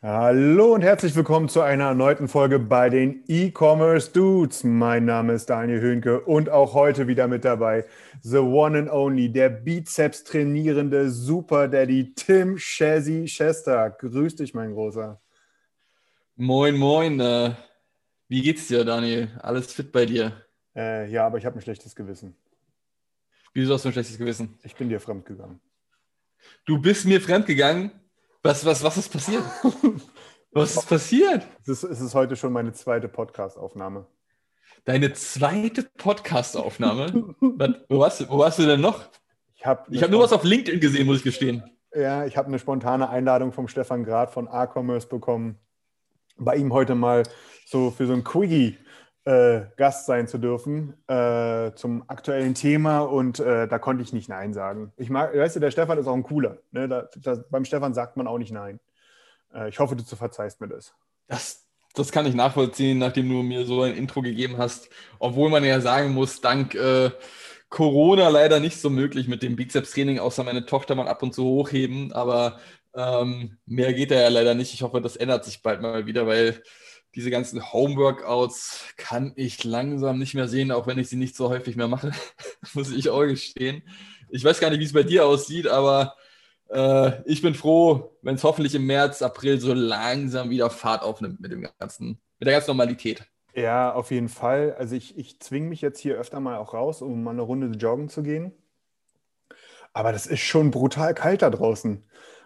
Hallo und herzlich willkommen zu einer erneuten Folge bei den E-Commerce Dudes. Mein Name ist Daniel Höhnke und auch heute wieder mit dabei the one and only, der Bizeps trainierende Super Daddy Tim Shazzy Chester. Grüß dich, mein Großer. Moin, moin. Äh, wie geht's dir, Daniel? Alles fit bei dir? Äh, ja, aber ich habe ein schlechtes Gewissen. Wieso hast du ein schlechtes Gewissen? Ich bin dir fremd gegangen. Du bist mir fremdgegangen. Was, was, was ist passiert? was ist passiert? Es ist, es ist heute schon meine zweite Podcast-Aufnahme. Deine zweite Podcast-Aufnahme? Wo, warst du, wo warst du denn noch? Ich habe Ich habe nur was auf LinkedIn gesehen, muss ich gestehen. Ja, ich habe eine spontane Einladung vom Stefan Grad von A-Commerce bekommen, bei ihm heute mal so für so ein Quickie äh, Gast sein zu dürfen äh, zum aktuellen Thema und äh, da konnte ich nicht Nein sagen. Ich mag, weißt du, der Stefan ist auch ein cooler. Ne? Da, da, beim Stefan sagt man auch nicht Nein. Äh, ich hoffe, du verzeihst mir das. Das, das kann ich nachvollziehen, nachdem du mir so ein Intro gegeben hast. Obwohl man ja sagen muss, dank äh, Corona leider nicht so möglich mit dem Bizeps-Training, außer meine Tochter mal ab und zu hochheben. Aber ähm, mehr geht da ja leider nicht. Ich hoffe, das ändert sich bald mal wieder, weil diese ganzen Homeworkouts kann ich langsam nicht mehr sehen, auch wenn ich sie nicht so häufig mehr mache, muss ich auch gestehen. Ich weiß gar nicht, wie es bei dir aussieht, aber äh, ich bin froh, wenn es hoffentlich im März, April so langsam wieder Fahrt aufnimmt mit dem ganzen, mit der ganzen Normalität. Ja, auf jeden Fall. Also ich, ich zwinge mich jetzt hier öfter mal auch raus, um mal eine Runde joggen zu gehen. Aber das ist schon brutal kalt da draußen.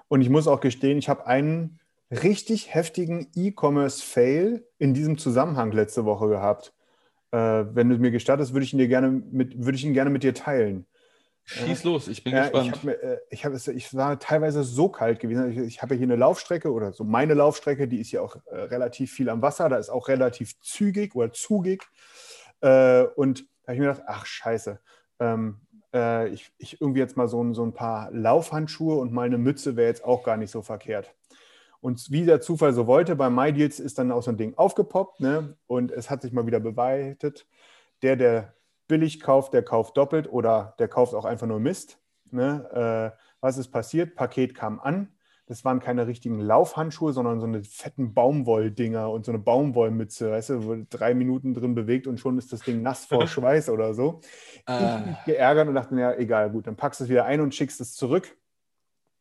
Und ich muss auch gestehen, ich habe einen richtig heftigen E-Commerce-Fail in diesem Zusammenhang letzte Woche gehabt. Äh, wenn du mir gestattest, würde ich ihn dir gerne mit, würde ich ihn gerne mit dir teilen. Schieß los, ich bin ich, gespannt. hab mir, äh, ich, hab ich war teilweise so kalt gewesen. Ich, ich habe ja hier eine Laufstrecke oder so meine Laufstrecke, die ist ja auch äh, relativ viel am Wasser. Da ist auch relativ zügig oder zugig. Äh, und da habe ich mir gedacht, ach scheiße, ähm, äh, ich, ich irgendwie jetzt mal so, ein- so ein paar Laufhandschuhe und meine Mütze wäre jetzt auch gar nicht so verkehrt. Und wie der Zufall so wollte, bei MyDeals ist dann auch so ein Ding aufgepoppt ne? und es hat sich mal wieder bewahrheitet, der, der billig kauft, der kauft doppelt oder der kauft auch einfach nur Mist. Ne? Äh, was ist passiert? Paket kam an. Das waren keine richtigen Laufhandschuhe, sondern so eine fetten Baumwolldinger und so eine Baumwollmütze, weißt du, wo drei Minuten drin bewegt und schon ist das Ding nass vor Schweiß oder so. Ich Ah. mich geärgert und dachte ja, egal, gut, dann packst du es wieder ein und schickst es zurück.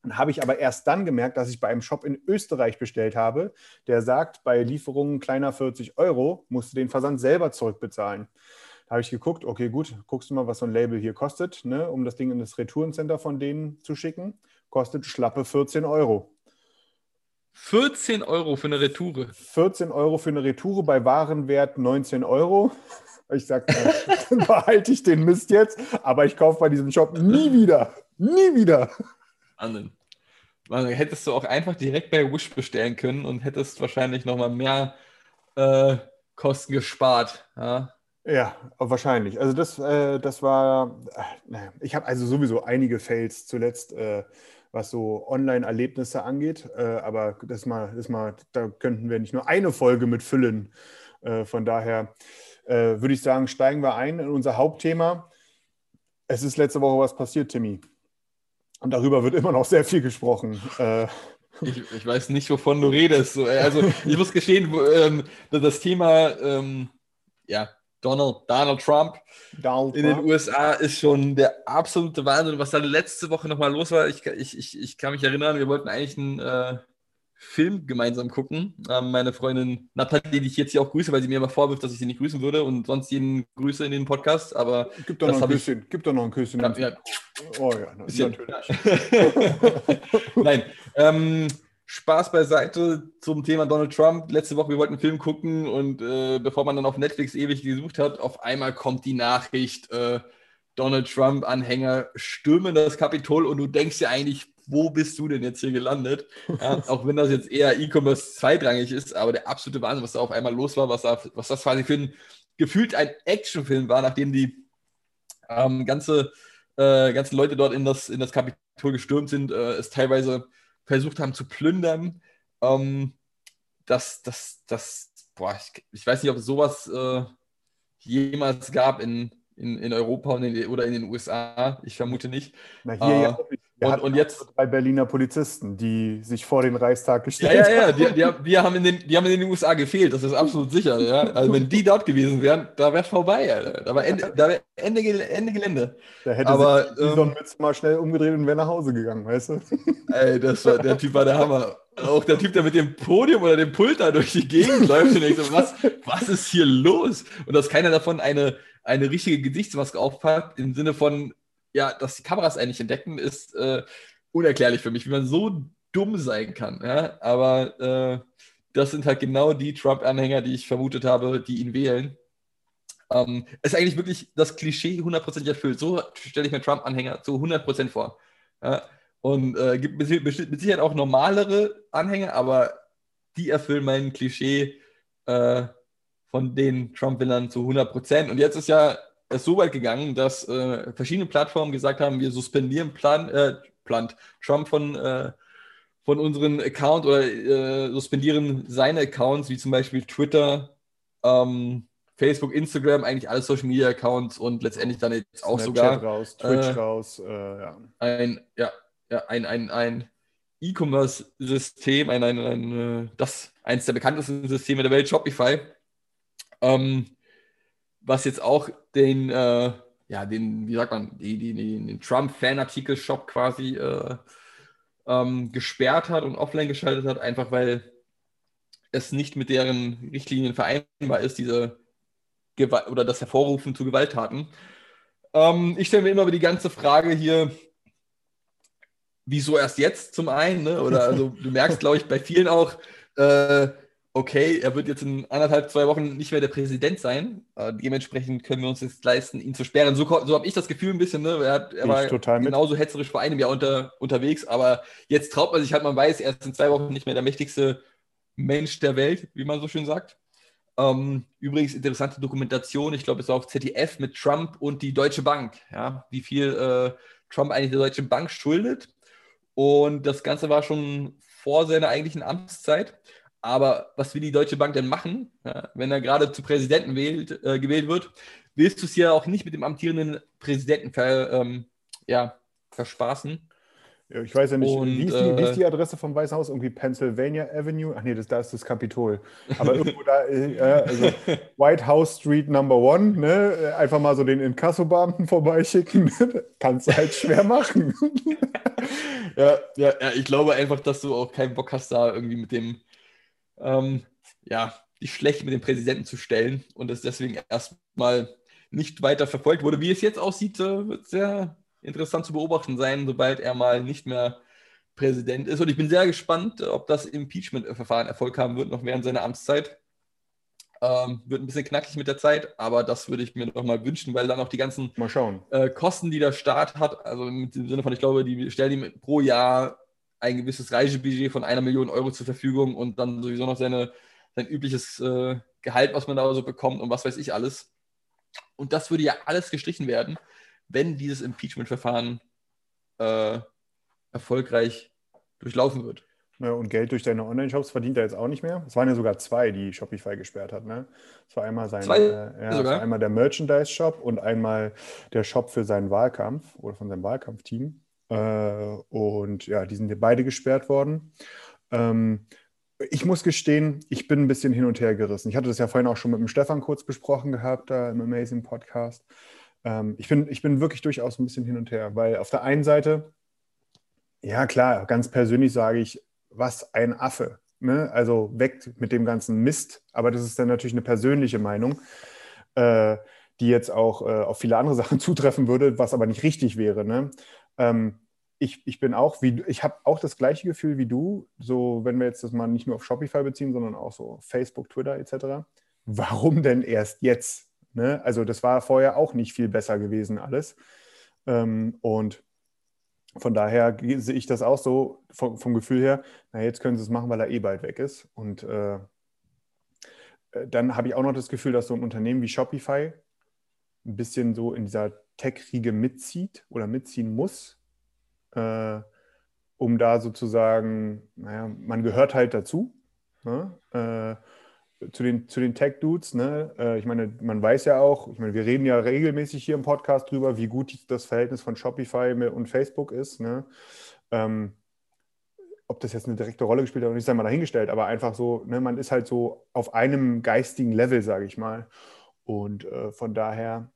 Dann habe ich aber erst dann gemerkt, dass ich bei einem Shop in Österreich bestellt habe, der sagt, bei Lieferungen kleiner 40 Euro musst du den Versand selber zurückbezahlen. Da habe ich geguckt, okay, gut, guckst du mal, was so ein Label hier kostet, ne, um das Ding in das Retourencenter von denen zu schicken. Kostet schlappe 14 Euro. 14 Euro für eine Retoure. 14 Euro für eine Retoure bei Warenwert 19 Euro. Ich sage, dann behalte ich den Mist jetzt, aber ich kaufe bei diesem Shop nie wieder. Nie wieder. Wahnsinn. Man, hättest du auch einfach direkt bei Wish bestellen können und hättest wahrscheinlich nochmal mehr äh, Kosten gespart. Ja? Ja, wahrscheinlich. Also das, äh, das war, äh, ich habe also sowieso einige Fails zuletzt, äh, was so Online-Erlebnisse angeht. Äh, aber das mal, das mal, da könnten wir nicht nur eine Folge mit füllen. Äh, von daher würde ich sagen, steigen wir ein in unser Hauptthema. Es ist letzte Woche was passiert, Timmy. Und darüber wird immer noch sehr viel gesprochen. Äh, Ich, ich weiß nicht, wovon du redest. So, Also ich muss gestehen, ähm, das Thema ähm, ja, Donald, Donald Trump Donald in den Trump. USA ist schon der absolute Wahnsinn. Was da letzte Woche nochmal los war, ich, ich, ich, ich kann mich erinnern, wir wollten eigentlich einen äh, Film gemeinsam gucken. Ähm, meine Freundin Nathalie, die ich jetzt hier auch grüße, weil sie mir immer vorwirft, dass ich sie nicht grüßen würde und sonst jeden grüße in den Podcast. Aber Gib doch noch ein hab ich- Küsschen. Gib doch noch ein Küsschen. Ja, ja. Oh ja, natürlich. Nein. Ähm, Spaß beiseite zum Thema Donald Trump. Letzte Woche, wir wollten einen Film gucken und äh, bevor man dann auf Netflix ewig gesucht hat, auf einmal kommt die Nachricht, äh, Donald Trump-Anhänger stürmen das Kapitol und du denkst dir eigentlich, wo bist du denn jetzt hier gelandet? Ja, auch wenn das jetzt eher E-Commerce zweitrangig ist, aber der absolute Wahnsinn, was da auf einmal los war, was, da, was das quasi für ein gefühlt ein Actionfilm war, nachdem die ähm, ganze, äh, ganzen Leute dort in das, in das Kapitol gestürmt sind, äh, es teilweise versucht haben zu plündern. Ähm, das, das, das, boah, ich, ich, weiß nicht, ob es sowas äh, jemals gab in, in, in Europa in, oder in den USA. Ich vermute nicht. Na, hier ja auch nicht. Und, und, jetzt drei Berliner Polizisten, die sich vor den Reichstag gestellt haben. Ja, ja, ja. Die, die, die, haben in den, die haben in den USA gefehlt, das ist absolut sicher. Ja? Also, wenn die dort gewesen wären, da wäre es vorbei. Alter. Da war Ende, da wär Ende, Ende Gelände. Da hätte Aber, sich ähm, Mütze mal schnell umgedreht und wäre nach Hause gegangen, weißt du? Ey, das war, der Typ war der Hammer. Auch der Typ, der mit dem Podium oder dem Pult da durch die Gegend läuft und denkt so, was, was ist hier los? Und dass keiner davon eine, eine richtige Gesichtsmaske aufpackt, im Sinne von, ja, dass die Kameras eigentlich entdecken, ist äh, unerklärlich für mich, wie man so dumm sein kann. Ja? Aber äh, das sind halt genau die Trump-Anhänger, die ich vermutet habe, die ihn wählen. Ähm, ist eigentlich wirklich das Klischee hundertprozentig erfüllt. So stelle ich mir Trump-Anhänger zu 100% vor. Ja? Und äh, gibt mit, mit Sicherheit auch normalere Anhänger, aber die erfüllen mein Klischee äh, von den Trump-Wählern zu 100%. Und jetzt ist ja es so weit gegangen, dass äh, verschiedene Plattformen gesagt haben, wir suspendieren Plan, äh, plant Trump von, äh, von unseren Account oder äh, suspendieren seine Accounts, wie zum Beispiel Twitter, ähm, Facebook, Instagram, eigentlich alle Social Media Accounts und letztendlich dann jetzt auch Snapchat sogar raus, Twitch äh, raus, äh, ja. ein, ja, ja, ein, ein, ein E-Commerce-System, ein, ein, ein, das eines der bekanntesten Systeme der Welt, Shopify, ähm, was jetzt auch den, äh, ja, den, wie sagt man, die, die, den Trump-Fan-Artikel-Shop quasi äh, ähm, gesperrt hat und offline geschaltet hat, einfach weil es nicht mit deren Richtlinien vereinbar ist, diese Gewalt oder das Hervorrufen zu Gewalttaten. Ähm, ich stelle mir immer wieder die ganze Frage hier, wieso erst jetzt zum einen, ne? oder also du merkst, glaube ich, bei vielen auch, äh, okay, er wird jetzt in anderthalb, zwei Wochen nicht mehr der Präsident sein. Äh, dementsprechend können wir uns jetzt leisten, ihn zu sperren. So, so habe ich das Gefühl ein bisschen. Ne? Er, hat, er war genauso hetzerisch vor einem Jahr unter, unterwegs, aber jetzt traut man sich halt, man weiß, er ist in zwei Wochen nicht mehr der mächtigste Mensch der Welt, wie man so schön sagt. Ähm, übrigens interessante Dokumentation, ich glaube, es ist auch ZDF mit Trump und die Deutsche Bank. Ja? Wie viel äh, Trump eigentlich der Deutschen Bank schuldet. Und das Ganze war schon vor seiner eigentlichen Amtszeit. Aber was will die Deutsche Bank denn machen, ja, wenn er gerade zu Präsidenten wählt, äh, gewählt wird? Willst du es ja auch nicht mit dem amtierenden Präsidenten ver, ähm, ja, verspaßen? Ja, ich weiß ja nicht, Und, wie, ist die, äh, wie ist die Adresse vom Weißen Haus? Irgendwie Pennsylvania Avenue? Ach nee, das, da ist das Kapitol. Aber irgendwo da, äh, also White House Street Number One, ne? einfach mal so den Inkassobeamten vorbeischicken, kannst du halt schwer machen. ja, ja, ja, ich glaube einfach, dass du auch keinen Bock hast, da irgendwie mit dem ähm, ja, die schlecht mit dem Präsidenten zu stellen und es deswegen erstmal nicht weiter verfolgt wurde. Wie es jetzt aussieht, äh, wird sehr interessant zu beobachten sein, sobald er mal nicht mehr Präsident ist. Und ich bin sehr gespannt, ob das Impeachment-Verfahren Erfolg haben wird, noch während seiner Amtszeit. Ähm, wird ein bisschen knackig mit der Zeit, aber das würde ich mir noch mal wünschen, weil dann auch die ganzen. Äh, Kosten, die der Staat hat, also im Sinne von, ich glaube, die stellen ihm pro Jahr ein gewisses Reisebudget von einer Million Euro zur Verfügung und dann sowieso noch seine, sein übliches äh, Gehalt, was man da so bekommt und was weiß ich alles. Und das würde ja alles gestrichen werden, wenn dieses Impeachment-Verfahren äh, erfolgreich durchlaufen wird. Ja, und Geld durch deine Online-Shops verdient er jetzt auch nicht mehr. Es waren ja sogar zwei, die Shopify gesperrt hat. Ne? Es war einmal sein, äh, ja, es war einmal der Merchandise-Shop und einmal der Shop für seinen Wahlkampf oder von seinem Wahlkampfteam. Äh, und ja, die sind beide gesperrt worden. Ähm, ich muss gestehen, ich bin ein bisschen hin und her gerissen. Ich hatte das ja vorhin auch schon mit dem Stefan kurz besprochen gehabt, da im Amazing Podcast. Ähm, ich, bin, ich bin wirklich durchaus ein bisschen hin und her, weil auf der einen Seite, ja klar, ganz persönlich sage ich, was ein Affe. Ne? Also weg mit dem ganzen Mist. Aber das ist dann natürlich eine persönliche Meinung, äh, die jetzt auch äh, auf viele andere Sachen zutreffen würde, was aber nicht richtig wäre. Ne? Ähm, ich, ich bin auch, wie ich habe auch das gleiche Gefühl wie du, so wenn wir jetzt das mal nicht nur auf Shopify beziehen, sondern auch so Facebook, Twitter etc. Warum denn erst jetzt? Ne? Also das war vorher auch nicht viel besser gewesen alles. Ähm, und von daher sehe ich das auch so vom, vom, Gefühl her, na jetzt können sie es machen, weil er eh bald weg ist. Und äh, äh, dann habe ich auch noch das Gefühl, dass so ein Unternehmen wie Shopify ein bisschen so in dieser Tech-Riege mitzieht oder mitziehen muss, äh, um da sozusagen, naja, man gehört halt dazu. Ne? Äh, zu den, zu den Tech-Dudes, ne? Äh, ich meine, man weiß ja auch, ich meine, wir reden ja regelmäßig hier im Podcast drüber, wie gut das Verhältnis von Shopify und Facebook ist. Ne? Ähm, ob das jetzt eine direkte Rolle gespielt hat oder nicht, mal dahingestellt, aber einfach so, ne, man ist halt so auf einem geistigen Level, sage ich mal. Und äh, von daher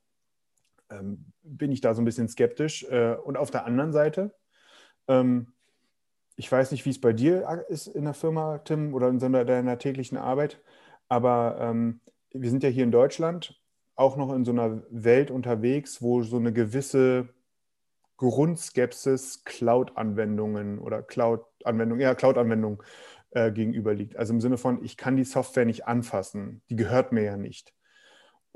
ähm, bin ich da so ein bisschen skeptisch. Äh, und auf der anderen Seite, ähm, ich weiß nicht, wie es bei dir ist in der Firma, Tim, oder in deiner täglichen Arbeit. Aber ähm, wir sind ja hier in Deutschland auch noch in so einer Welt unterwegs, wo so eine gewisse Grundskepsis Cloud-Anwendungen oder Cloud-Anwendungen, ja, Cloud-Anwendungen äh, gegenüber liegt. Also im Sinne von, ich kann die Software nicht anfassen, die gehört mir ja nicht.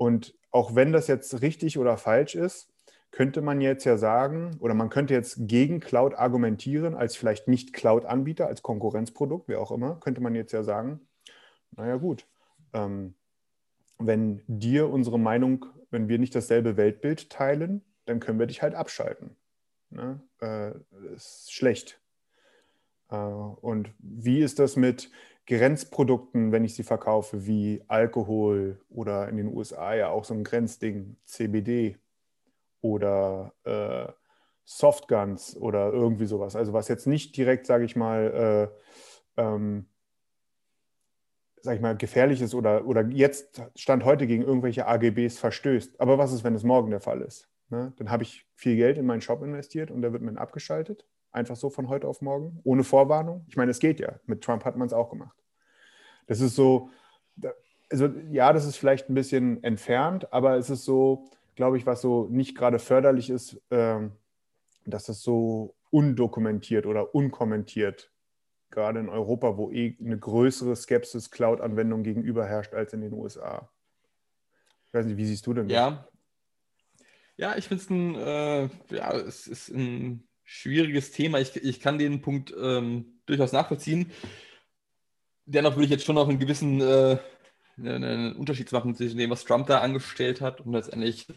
Und auch wenn das jetzt richtig oder falsch ist, könnte man jetzt ja sagen, oder man könnte jetzt gegen Cloud argumentieren, als vielleicht nicht Cloud-Anbieter, als Konkurrenzprodukt, wie auch immer, könnte man jetzt ja sagen, naja gut, ähm, wenn dir unsere Meinung, wenn wir nicht dasselbe Weltbild teilen, dann können wir dich halt abschalten. Ne? Äh, ist schlecht. Äh, und wie ist das mit Grenzprodukten, wenn ich sie verkaufe, wie Alkohol oder in den USA ja auch so ein Grenzding, CBD oder äh, Softguns oder irgendwie sowas. Also was jetzt nicht direkt, sage ich mal, äh, ähm, sag ich mal, gefährlich ist oder, oder jetzt Stand heute gegen irgendwelche AGBs verstößt. Aber was ist, wenn es morgen der Fall ist? Ne? Dann habe ich viel Geld in meinen Shop investiert und der wird mir abgeschaltet. Einfach so von heute auf morgen, ohne Vorwarnung. Ich meine, es geht ja. Mit Trump hat man es auch gemacht. Das ist so, also ja, das ist vielleicht ein bisschen entfernt, aber es ist so, glaube ich, was so nicht gerade förderlich ist, äh, dass das so undokumentiert oder unkommentiert gerade in Europa, wo eh eine größere Skepsis Cloud-Anwendungen gegenüber herrscht als in den USA. Ich weiß nicht, wie siehst du denn das? Ja, ja ich finde es ein, äh, ja, es ist ein schwieriges Thema. Ich, ich kann den Punkt ähm, durchaus nachvollziehen. Dennoch würde ich jetzt schon noch einen gewissen äh, einen Unterschied machen zwischen dem, was Trump da angestellt hat und letztendlich,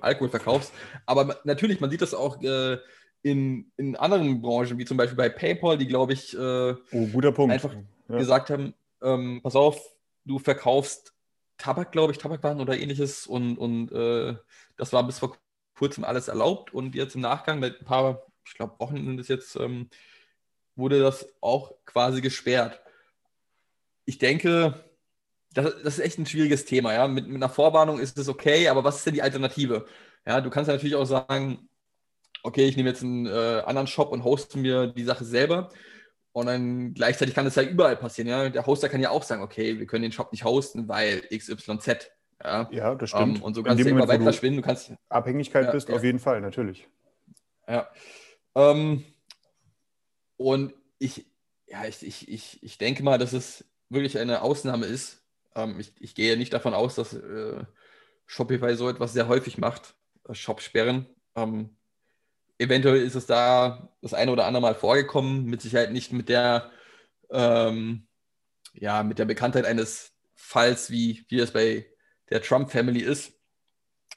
Alkohol verkaufst. Aber natürlich, man sieht das auch äh, in, in anderen Branchen, wie zum Beispiel bei PayPal, die, glaube ich, äh, oh, einfach ja. gesagt haben, ähm, pass auf, du verkaufst Tabak, glaube ich, Tabakwaren oder ähnliches und, und äh, das war bis vor kurzem alles erlaubt und jetzt im Nachgang, seit ein paar, ich glaube, Wochen ist jetzt, ähm, wurde das auch quasi gesperrt. Ich denke, das, das, ist echt ein schwieriges Thema, ja. Mit, mit einer Vorwarnung ist es okay, aber was ist denn die Alternative? Ja, du kannst ja natürlich auch sagen, okay, ich nehme jetzt einen äh, anderen Shop und hoste mir die Sache selber. Und dann gleichzeitig kann das ja überall passieren. Ja? Der Hoster kann ja auch sagen, okay, wir können den Shop nicht hosten, weil XYZ. Ja, ja das stimmt. Ähm, und so kannst du immer weiter verschwinden. Du kannst, Abhängigkeit ja, bist, ja. auf jeden Fall, natürlich. Ja. Ähm, und ich, ja, ich, ich, ich, ich denke mal, dass es wirklich eine Ausnahme ist. Ähm, ich, ich gehe nicht davon aus, dass äh, Shopify so etwas sehr häufig macht, äh, Shop sperren. Ähm, eventuell ist es da das eine oder andere Mal vorgekommen, mit Sicherheit nicht mit der, ähm, ja, mit der Bekanntheit eines Falls, wie, wie das bei der Trump-Family ist.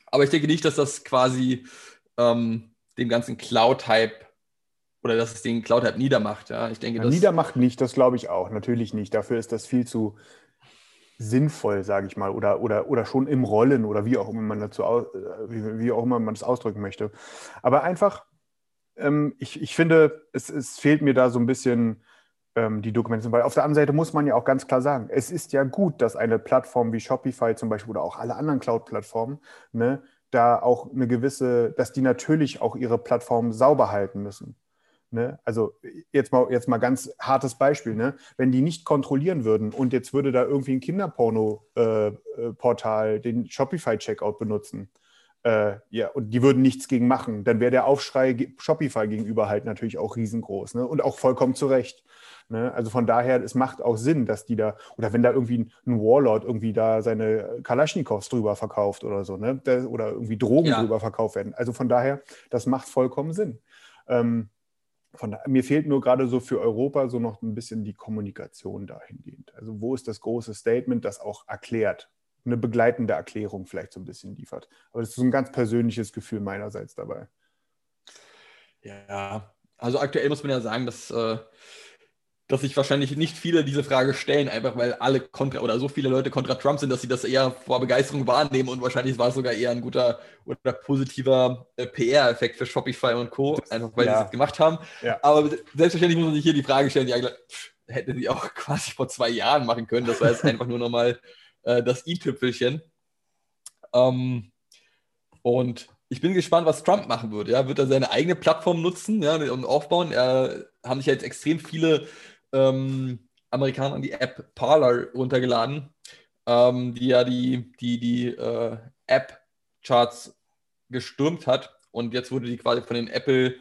Aber ich denke nicht, dass das quasi ähm, dem ganzen Cloud-Hype oder dass es den Cloud-Hype niedermacht. Ja, ich denke, ja, niedermacht nicht, das glaube ich auch. Natürlich nicht. Dafür ist das viel zu sinnvoll, sage ich mal, oder, oder, oder schon im Rollen oder wie auch immer man dazu, äh, wie, wie auch immer man das ausdrücken möchte. Aber einfach, ähm, ich, ich finde, es, es fehlt mir da so ein bisschen ähm, die Dokumentation, weil auf der anderen Seite muss man ja auch ganz klar sagen, es ist ja gut, dass eine Plattform wie Shopify zum Beispiel oder auch alle anderen Cloud-Plattformen, ne, da auch eine gewisse, dass die natürlich auch ihre Plattform sauber halten müssen. Ne? Also jetzt mal, jetzt mal ganz hartes Beispiel, ne? wenn die nicht kontrollieren würden und jetzt würde da irgendwie ein Kinderporno-Portal äh, äh den Shopify-Checkout benutzen, Äh, ja, und die würden nichts gegen machen. Dann wäre der Aufschrei Shopify gegenüber halt natürlich auch riesengroß ne? und auch vollkommen zu Recht. Ne? Also von daher, es macht auch Sinn, dass die da, oder wenn da irgendwie ein, ein Warlord irgendwie da seine Kalaschnikows drüber verkauft oder so, ne? Der, oder irgendwie Drogen ja. drüber verkauft werden. Also von daher, das macht vollkommen Sinn. Ähm, von mir fehlt nur gerade so für Europa so noch ein bisschen die Kommunikation dahingehend. Also wo ist das große Statement, das auch erklärt, eine begleitende Erklärung vielleicht so ein bisschen liefert. Aber das ist so ein ganz persönliches Gefühl meinerseits dabei. Ja, also aktuell muss man ja sagen, dass äh, dass sich wahrscheinlich nicht viele diese Frage stellen, einfach weil alle kontra oder so viele Leute kontra Trump sind, dass sie das eher vor Begeisterung wahrnehmen und wahrscheinlich war es sogar eher ein guter oder positiver äh, PR-Effekt für Shopify und Co., einfach weil ja. sie es gemacht haben. Ja. Aber selbstverständlich muss man sich hier die Frage stellen, die hätte sie auch quasi vor zwei Jahren machen können. Das war jetzt einfach nur nochmal äh, das i-Tüpfelchen. Ähm, und ich bin gespannt, was Trump machen wird. Ja, wird er seine eigene Plattform nutzen ja, und aufbauen? Er haben sich ja jetzt extrem viele ähm, Amerikanern die App Parler runtergeladen, ähm, die ja die, die, die äh, App-Charts gestürmt hat. Und jetzt wurde die quasi von den Apple,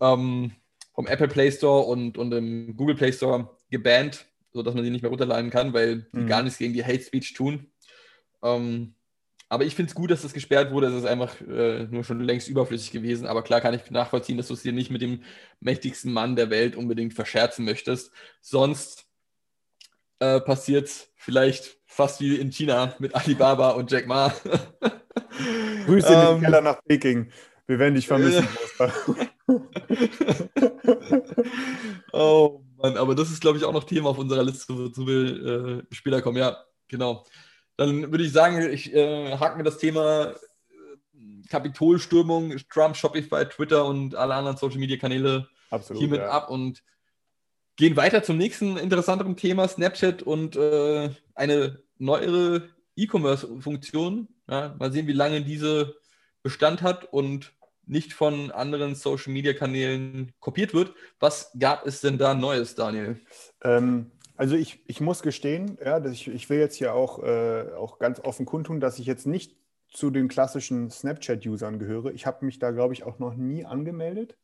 ähm, vom Apple Play Store und, und dem Google Play Store gebannt, sodass man sie nicht mehr runterladen kann, weil die mhm. gar nichts gegen die Hate Speech tun. Ähm, aber ich finde es gut, dass das gesperrt wurde. Es ist einfach äh, nur schon längst überflüssig gewesen. Aber klar kann ich nachvollziehen, dass du es dir nicht mit dem mächtigsten Mann der Welt unbedingt verscherzen möchtest. Sonst äh, passiert es vielleicht fast wie in China mit Alibaba und Jack Ma. Grüße in den ähm, Keller nach Peking. Wir werden dich vermissen. oh Mann, aber das ist, glaube ich, auch noch Thema auf unserer Liste, wozu wir äh, später kommen. Ja, genau. Dann würde ich sagen, ich äh, hake mir das Thema äh, Kapitolstürmung, Trump, Shopify, Twitter und alle anderen Social Media Kanäle Absolut, hiermit ja. ab und gehen weiter zum nächsten interessanteren Thema: Snapchat und äh, eine neuere E-Commerce-Funktion. Ja, mal sehen, wie lange diese Bestand hat und nicht von anderen Social Media Kanälen kopiert wird. Was gab es denn da Neues, Daniel? Ähm, also ich, ich muss gestehen, ja, dass ich, ich will jetzt hier auch, äh, auch ganz offen kundtun, dass ich jetzt nicht zu den klassischen Snapchat-Usern gehöre. Ich habe mich da, glaube ich, auch noch nie angemeldet.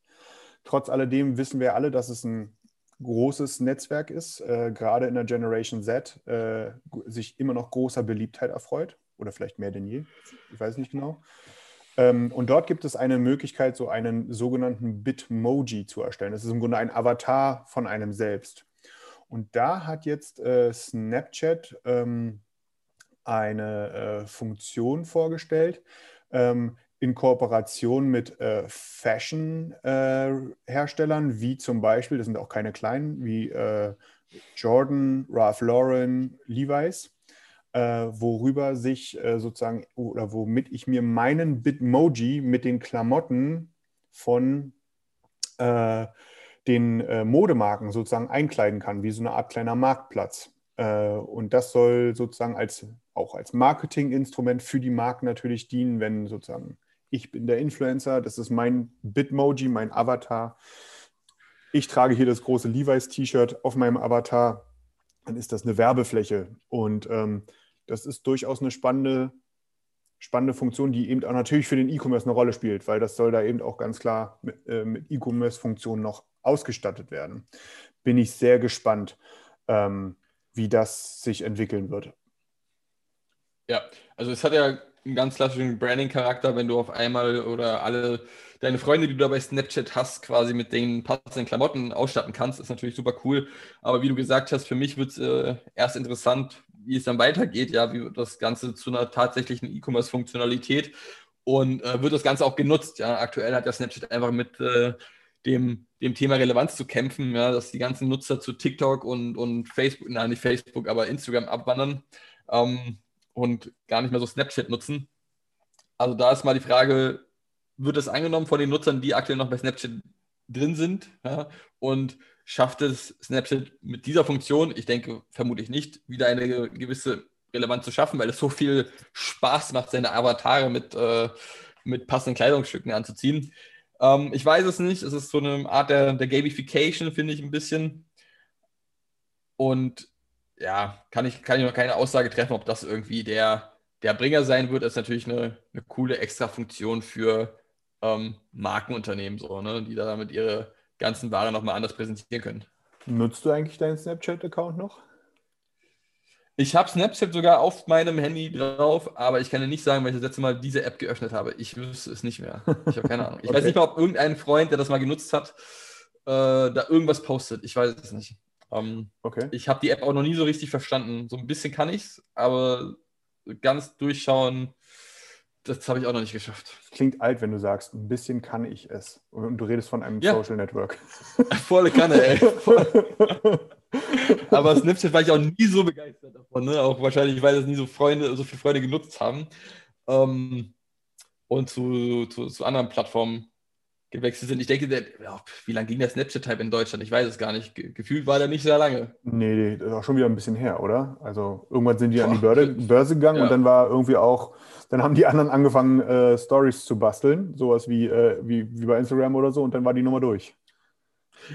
Trotz alledem wissen wir alle, dass es ein großes Netzwerk ist, äh, gerade in der Generation Z, äh, sich immer noch großer Beliebtheit erfreut oder vielleicht mehr denn je. Ich weiß nicht genau. Ähm, und dort gibt es eine Möglichkeit, so einen sogenannten Bitmoji zu erstellen. Das ist im Grunde ein Avatar von einem selbst. Und da hat jetzt äh, Snapchat ähm, eine äh, Funktion vorgestellt, ähm, in Kooperation mit äh, Fashion-Herstellern, äh, wie zum Beispiel, das sind auch keine kleinen, wie äh, Jordan, Ralph Lauren, Levi's, äh, worüber sich sozusagen oder womit ich mir meinen Bitmoji mit den Klamotten von den äh, Modemarken sozusagen einkleiden kann, wie so eine Art kleiner Marktplatz. Äh, und das soll sozusagen als, auch als Marketinginstrument für die Marken natürlich dienen, wenn sozusagen ich bin der Influencer, das ist mein Bitmoji, mein Avatar. Ich trage hier das große Levi's T-Shirt auf meinem Avatar, dann ist das eine Werbefläche. Und ähm, das ist durchaus eine spannende spannende Funktion, die eben auch natürlich für den E-Commerce eine Rolle spielt, weil das soll da eben auch ganz klar mit, äh, mit E-Commerce-Funktionen noch ausgestattet werden. Bin ich sehr gespannt, ähm, wie das sich entwickeln wird. Ja, also es hat ja einen ganz klassischen Branding-Charakter, wenn du auf einmal oder alle deine Freunde, die du da bei Snapchat hast, quasi mit den passenden Klamotten ausstatten kannst, ist natürlich super cool. Aber wie du gesagt hast, für mich wird es äh, erst interessant, wie es dann weitergeht, ja, wie das Ganze zu einer tatsächlichen E-Commerce-Funktionalität und äh, wird das Ganze auch genutzt. Ja, aktuell hat ja Snapchat einfach mit äh, dem, dem Thema Relevanz zu kämpfen, ja, dass die ganzen Nutzer zu TikTok und, und Facebook, nein, nicht Facebook, aber Instagram abwandern ähm, und gar nicht mehr so Snapchat nutzen. Also da ist mal die Frage, wird das angenommen von den Nutzern, die aktuell noch bei Snapchat drin sind? Ja, und schafft es Snapchat mit dieser Funktion, ich denke vermutlich nicht, wieder eine gewisse Relevanz zu schaffen, weil es so viel Spaß macht, seine Avatare mit, äh, mit passenden Kleidungsstücken anzuziehen. Ähm, ich weiß es nicht, es ist so eine Art der, der Gamification, finde ich ein bisschen. Und ja, kann ich, kann ich noch keine Aussage treffen, ob das irgendwie der der Bringer sein wird, ist natürlich eine, eine coole Extra-Funktion für ähm, Markenunternehmen, so, ne, die da damit ihre ganzen Ware nochmal anders präsentieren können. Nutzt du eigentlich deinen Snapchat-Account noch? Ich habe Snapchat sogar auf meinem Handy drauf, aber ich kann dir nicht sagen, weil ich das letzte Mal diese App geöffnet habe. Ich wüsste es nicht mehr. Ich habe keine Ahnung. Ich okay. weiß nicht mal, ob irgendein Freund, der das mal genutzt hat, äh, da irgendwas postet. Ich weiß es nicht. Ähm, okay. Ich habe die App auch noch nie so richtig verstanden. So ein bisschen kann ich es, aber ganz durchschauen, das habe ich auch noch nicht geschafft. Klingt alt, wenn du sagst, ein bisschen kann ich es. Und du redest von einem ja. Social Network. Volle Kanne, ey. Aber Snapchat war ich auch nie so begeistert davon. Ne? Auch wahrscheinlich, weil es nie so Freunde, so viele Freunde genutzt haben. Ähm, und zu, zu, zu, anderen Plattformen gewechselt sind. Ich denke, der, ja, wie lange ging der Snapchat-Type in Deutschland? Ich weiß es gar nicht. Gefühlt war der nicht sehr lange. Nee, das ist auch schon wieder ein bisschen her, oder? Also irgendwann sind die Boah. an die Börse, Börse gegangen ja. und dann war irgendwie auch, dann haben die anderen angefangen, äh, Stories zu basteln, sowas wie, äh, wie, wie bei Instagram oder so, und dann war die Nummer durch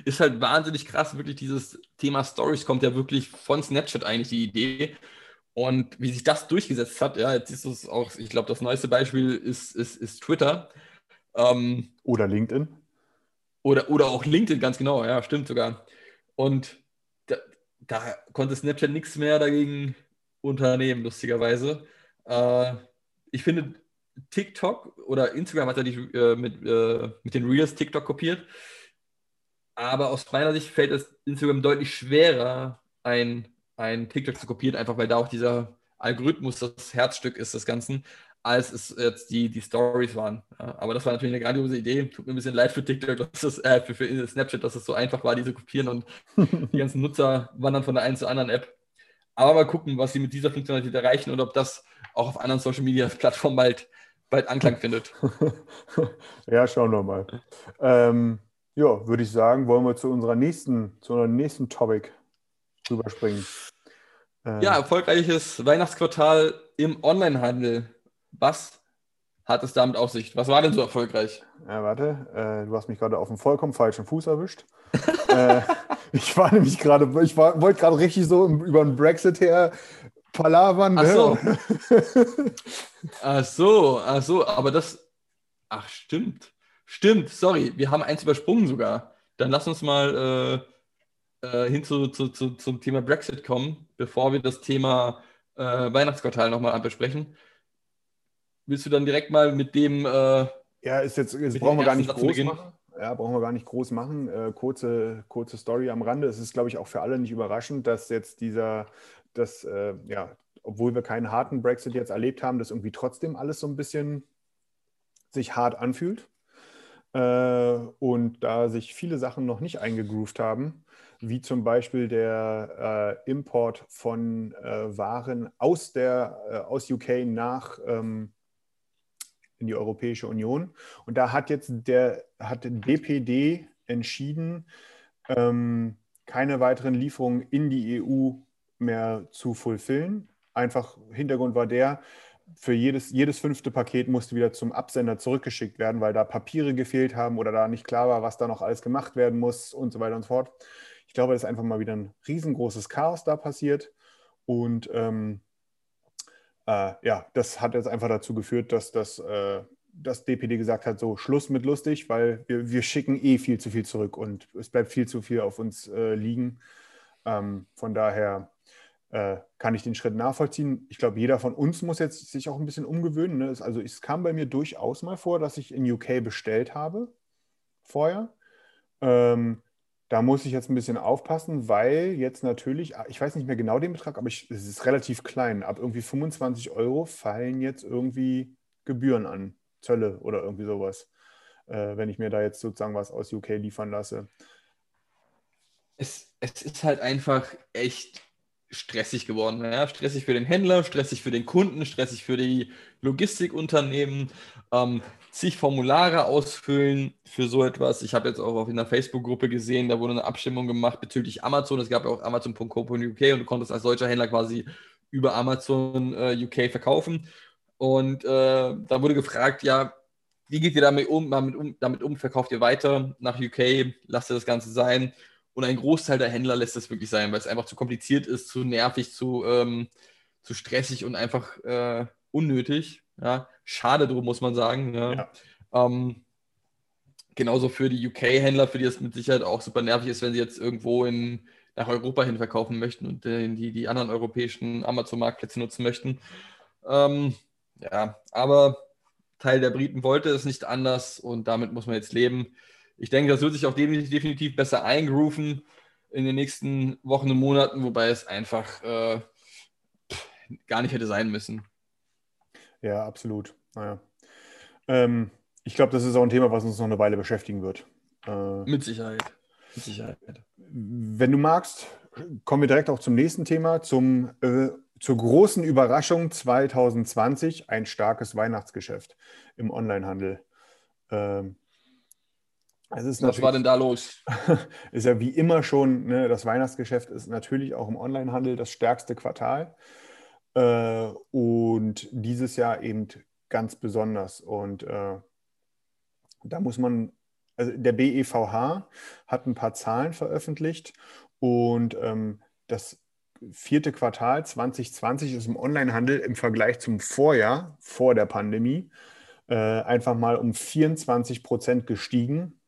ist halt wahnsinnig krass. Wirklich dieses Thema Stories kommt ja wirklich von Snapchat eigentlich die Idee. Und wie sich das durchgesetzt hat, ja, jetzt ist es auch, ich glaube, das neueste Beispiel ist, ist, ist Twitter. Ähm, oder LinkedIn. Oder, oder auch LinkedIn, ganz genau, ja, stimmt sogar. Und da, da konnte Snapchat nichts mehr dagegen unternehmen, lustigerweise. Äh, ich finde, TikTok oder Instagram hat ja die, äh, mit, äh, mit den Reels TikTok kopiert. Aber aus meiner Sicht fällt es Instagram deutlich schwerer, ein, ein TikTok zu kopieren, einfach weil da auch dieser Algorithmus das Herzstück ist des Ganzen, als es jetzt die, die Stories waren. Ja, aber das war natürlich eine grandiose Idee. Tut mir ein bisschen leid für TikTok, dass das, äh, für, für Snapchat, dass es so einfach war, diese kopieren und die ganzen Nutzer wandern von der einen zur anderen App. Aber mal gucken, was sie mit dieser Funktionalität erreichen und ob das auch auf anderen Social Media Plattformen bald, bald Anklang findet. ja, schauen wir mal. Ähm, ja, würde ich sagen, wollen wir zu unserer nächsten, zu unserem nächsten Topic rüberspringen. Äh, ja, erfolgreiches Weihnachtsquartal im Onlinehandel. Was hat es damit auf sich? Was war denn so erfolgreich? Ja, warte, äh, du hast mich gerade auf einem vollkommen falschen Fuß erwischt. äh, ich war nämlich gerade, ich wollte gerade richtig so über den Brexit her palavern. Ach so. ach so, ach so, aber das, ach stimmt. Stimmt, sorry, wir haben eins übersprungen sogar. Dann lass uns mal äh, äh, hin zu, zu, zu, zum Thema Brexit kommen, bevor wir das Thema äh, Weihnachtsquartal nochmal besprechen. Willst du dann direkt mal mit dem. Äh, ja, ist jetzt, jetzt brauchen wir gar nicht Satz groß beginnen? machen. Ja, brauchen wir gar nicht groß machen. Äh, kurze, kurze Story am Rande. Es ist, glaube ich, auch für alle nicht überraschend, dass jetzt dieser, dass, äh, ja, obwohl wir keinen harten Brexit jetzt erlebt haben, dass irgendwie trotzdem alles so ein bisschen sich hart anfühlt. Äh, und da sich viele Sachen noch nicht eingegroovt haben, wie zum Beispiel der äh, Import von äh, Waren aus, der, äh, aus UK nach ähm, in die Europäische Union. Und da hat jetzt der hat DPD entschieden, ähm, keine weiteren Lieferungen in die EU mehr zu fulfillen. Einfach Hintergrund war der, für jedes, jedes fünfte Paket musste wieder zum Absender zurückgeschickt werden, weil da Papiere gefehlt haben oder da nicht klar war, was da noch alles gemacht werden muss und so weiter und so fort. Ich glaube, dass einfach mal wieder ein riesengroßes Chaos da passiert. Und ähm, äh, ja, das hat jetzt einfach dazu geführt, dass das, äh, das DPD gesagt hat, so Schluss mit lustig, weil wir, wir schicken eh viel zu viel zurück und es bleibt viel zu viel auf uns äh, liegen. Ähm, von daher äh, kann ich den Schritt nachvollziehen. Ich glaube, jeder von uns muss jetzt sich auch ein bisschen umgewöhnen. Ne? Also es kam bei mir durchaus mal vor, dass ich in UK bestellt habe vorher. Ähm, da muss ich jetzt ein bisschen aufpassen, weil jetzt natürlich, ich weiß nicht mehr genau den Betrag, aber ich, es ist relativ klein. Ab irgendwie 25 Euro fallen jetzt irgendwie Gebühren an, Zölle oder irgendwie sowas, äh, wenn ich mir da jetzt sozusagen was aus UK liefern lasse. Es, es ist halt einfach echt stressig geworden. Ja? Stressig für den Händler, stressig für den Kunden, stressig für die Logistikunternehmen, ähm, zig Formulare ausfüllen für so etwas. Ich habe jetzt auch auf einer Facebook-Gruppe gesehen, da wurde eine Abstimmung gemacht bezüglich Amazon. Es gab ja auch Amazon.co.uk und du konntest als deutscher Händler quasi über Amazon äh, UK verkaufen. Und äh, da wurde gefragt, ja, wie geht ihr damit um, damit um, damit um? Verkauft ihr weiter nach UK? Lasst ihr das Ganze sein? Und ein Großteil der Händler lässt das wirklich sein, weil es einfach zu kompliziert ist, zu nervig, zu, ähm, zu stressig und einfach äh, unnötig. Ja, schade drum, muss man sagen. Ja. ja. Ähm, genauso für die UK-Händler, für die es mit Sicherheit auch super nervig ist, wenn sie jetzt irgendwo in, nach Europa hin verkaufen möchten und äh, die, die anderen europäischen Amazon-Marktplätze nutzen möchten. Ähm, ja, aber Teil der Briten wollte es nicht anders und damit muss man jetzt leben. Ich denke, das wird sich auch definitiv besser eingrooven in den nächsten Wochen und Monaten, wobei es einfach äh, gar nicht hätte sein müssen. Ja, absolut. Naja. Ähm, ich glaube, das ist auch ein Thema, was uns noch eine Weile beschäftigen wird. Äh, Mit Sicherheit. Mit Sicherheit. Wenn du magst, kommen wir direkt auch zum nächsten Thema, zum, äh, zur großen Überraschung 2020, ein starkes Weihnachtsgeschäft im Onlinehandel. Ähm, Was war denn da los? ist ja wie immer schon, ne, das Weihnachtsgeschäft ist natürlich auch im Onlinehandel das stärkste Quartal. Äh, und dieses Jahr eben ganz besonders. Und äh, da muss man, also der BEVH hat ein paar Zahlen veröffentlicht und ähm, das vierte Quartal 2020 ist im Onlinehandel im Vergleich zum Vorjahr, vor der Pandemie, äh, einfach mal um 24 Prozent gestiegen.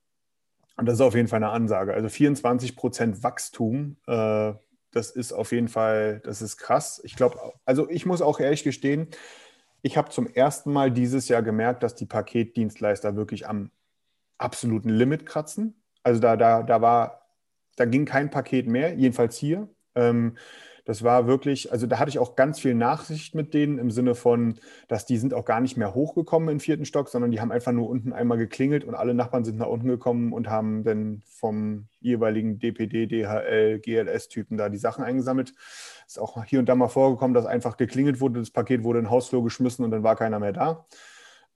Und das ist auf jeden Fall eine Ansage. Also 24 Prozent Wachstum äh, das ist auf jeden Fall, das ist krass. Ich glaube, also ich muss auch ehrlich gestehen, ich habe zum ersten Mal dieses Jahr gemerkt, dass die Paketdienstleister wirklich am absoluten Limit kratzen. Also da, da, da war, da ging kein Paket mehr, jedenfalls hier. Ähm, das war wirklich, also da hatte ich auch ganz viel Nachsicht mit denen im Sinne von, dass die sind auch gar nicht mehr hochgekommen im vierten Stock, sondern die haben einfach nur unten einmal geklingelt und alle Nachbarn sind nach unten gekommen und haben dann vom jeweiligen DPD, DHL, GLS-Typen da die Sachen eingesammelt. Ist auch hier und da mal vorgekommen, dass einfach geklingelt wurde, das Paket wurde in den Hausflur geschmissen und dann war keiner mehr da.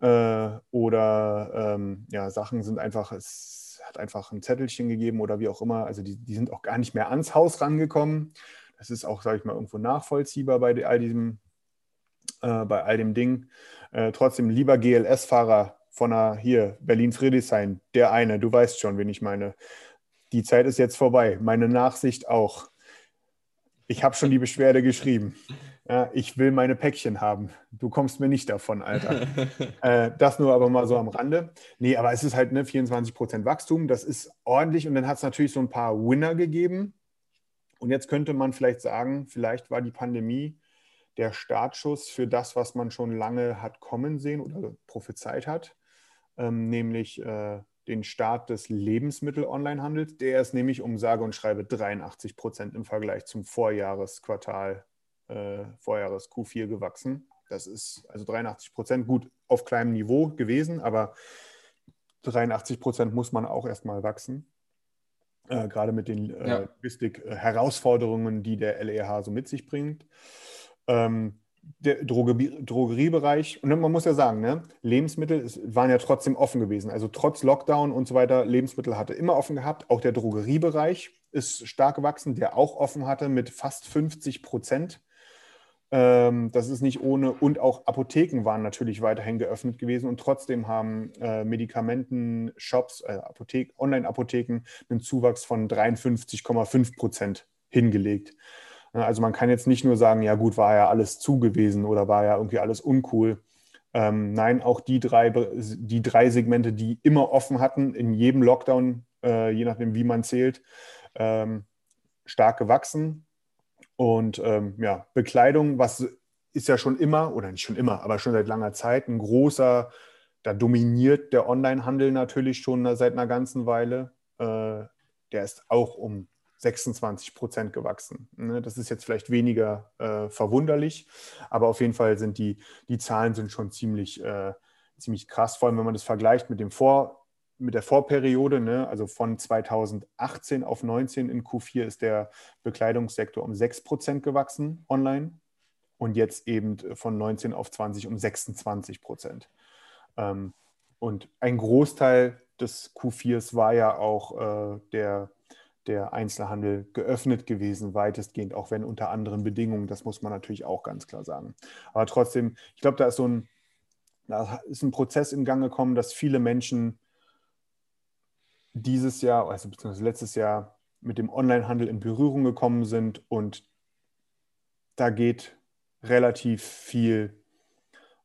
Äh, oder ähm, ja, Sachen sind einfach, es hat einfach ein Zettelchen gegeben oder wie auch immer. Also die, die sind auch gar nicht mehr ans Haus rangekommen. Es ist auch, sage ich mal, irgendwo nachvollziehbar bei all diesem, äh, bei all dem Ding. Äh, trotzdem lieber GLS-Fahrer von der, hier, Berlin-Friedrichshain, der eine, du weißt schon, wen ich meine. Die Zeit ist jetzt vorbei. Meine Nachsicht auch. Ich habe schon die Beschwerde geschrieben. Ja, ich will meine Päckchen haben. Du kommst mir nicht davon, Alter. äh, das nur aber mal so am Rande. Nee, aber es ist halt ne, 24% Wachstum. Das ist ordentlich. Und dann hat es natürlich so ein paar Winner gegeben. Und jetzt könnte man vielleicht sagen, vielleicht war die Pandemie der Startschuss für das, was man schon lange hat kommen sehen oder prophezeit hat, ähm, nämlich äh, den Start des Lebensmittel-Onlinehandels. Der ist nämlich um sage und schreibe 83 Prozent im Vergleich zum Vorjahresquartal, äh, Vorjahres Q4 gewachsen. Das ist also 83 Prozent gut auf kleinem Niveau gewesen, aber 83 Prozent muss man auch erstmal wachsen äh, gerade mit den äh, ja. Logistik-Herausforderungen, die der LEH so mit sich bringt. Ähm, der Drogerie Drogeriebereich, und man muss ja sagen, ne, Lebensmittel waren ja trotzdem offen gewesen. Also trotz Lockdown und so weiter, Lebensmittel hatte immer offen gehabt. Auch der Drogeriebereich ist stark gewachsen, der auch offen hatte mit fast 50 Prozent. Ähm, das ist nicht ohne, und auch Apotheken waren natürlich weiterhin geöffnet gewesen und trotzdem haben äh, Medikamenten-Shops, äh, Apothek, Online-Apotheken einen Zuwachs von 53,5 Prozent hingelegt. Also man kann jetzt nicht nur sagen, ja gut, war ja alles zu gewesen oder war ja irgendwie alles uncool. Ähm, nein, auch die drei, die drei Segmente, die immer offen hatten, in jedem Lockdown, äh, je nachdem, wie man zählt, ähm, stark gewachsen. Und ähm, ja, Bekleidung, was ist ja schon immer, oder nicht schon immer, aber schon seit langer Zeit ein großer, da dominiert der Onlinehandel natürlich schon seit einer ganzen Weile. Äh, der ist auch um 26 Prozent gewachsen. Ne? Das ist jetzt vielleicht weniger äh, verwunderlich, aber auf jeden Fall sind die, die Zahlen sind schon ziemlich, äh, ziemlich krass, vor allem wenn man das vergleicht mit dem Vor, mit der Vorperiode, ne, also von 2018 auf 19 in Q4 ist der Bekleidungssektor um 6 Prozent gewachsen online und jetzt eben von 19 auf 20 um 26 Prozent. Ähm, und ein Großteil des Q4s war ja auch äh, der, der Einzelhandel geöffnet gewesen, weitestgehend, auch wenn unter anderen Bedingungen, das muss man natürlich auch ganz klar sagen. Aber trotzdem, ich glaube, da ist so ein, da ist ein Prozess in Gang gekommen, dass viele Menschen dieses Jahr, also beziehungsweise letztes Jahr mit dem Onlinehandel in Berührung gekommen sind und da geht relativ viel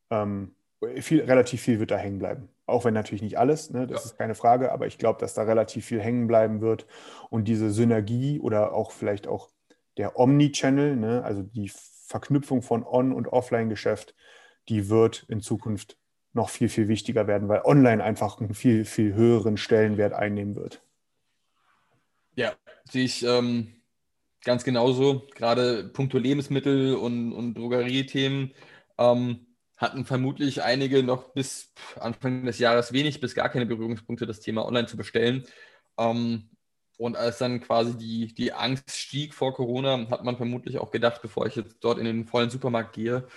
ähm, viel, relativ viel wird da hängen bleiben. Auch wenn natürlich nicht alles, ne, das Ja. ist keine Frage, aber ich glaube, dass da relativ viel hängen bleiben wird und diese Synergie oder auch vielleicht auch der Omni-Channel, ne, also die Verknüpfung von On- und Offline-Geschäft, die wird in Zukunft noch viel, viel wichtiger werden, weil online einfach einen viel, viel höheren Stellenwert einnehmen wird. Ja, sehe ich ähm, ganz genauso. Gerade puncto Lebensmittel und, und Drogeriethemen ähm, hatten vermutlich einige noch bis Anfang des Jahres wenig bis gar keine Berührungspunkte, das Thema online zu bestellen. Ähm, und als dann quasi die, die Angst stieg vor Corona, hat man vermutlich auch gedacht, bevor ich jetzt dort in den vollen Supermarkt gehe,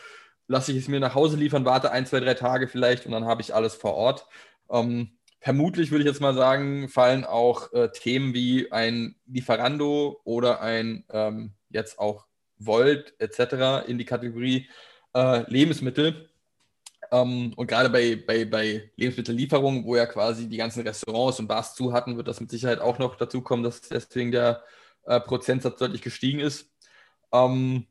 lasse ich es mir nach Hause liefern, warte ein, zwei, drei Tage vielleicht und dann habe ich alles vor Ort. Ähm, vermutlich würde ich jetzt mal sagen, fallen auch äh, Themen wie ein Lieferando oder ein ähm, jetzt auch Volt etc. in die Kategorie äh, Lebensmittel. Ähm, und gerade bei, bei, bei Lebensmittellieferungen, wo ja quasi die ganzen Restaurants und Bars zu hatten, wird das mit Sicherheit auch noch dazu kommen, dass deswegen der äh, Prozentsatz deutlich gestiegen ist. Ähm,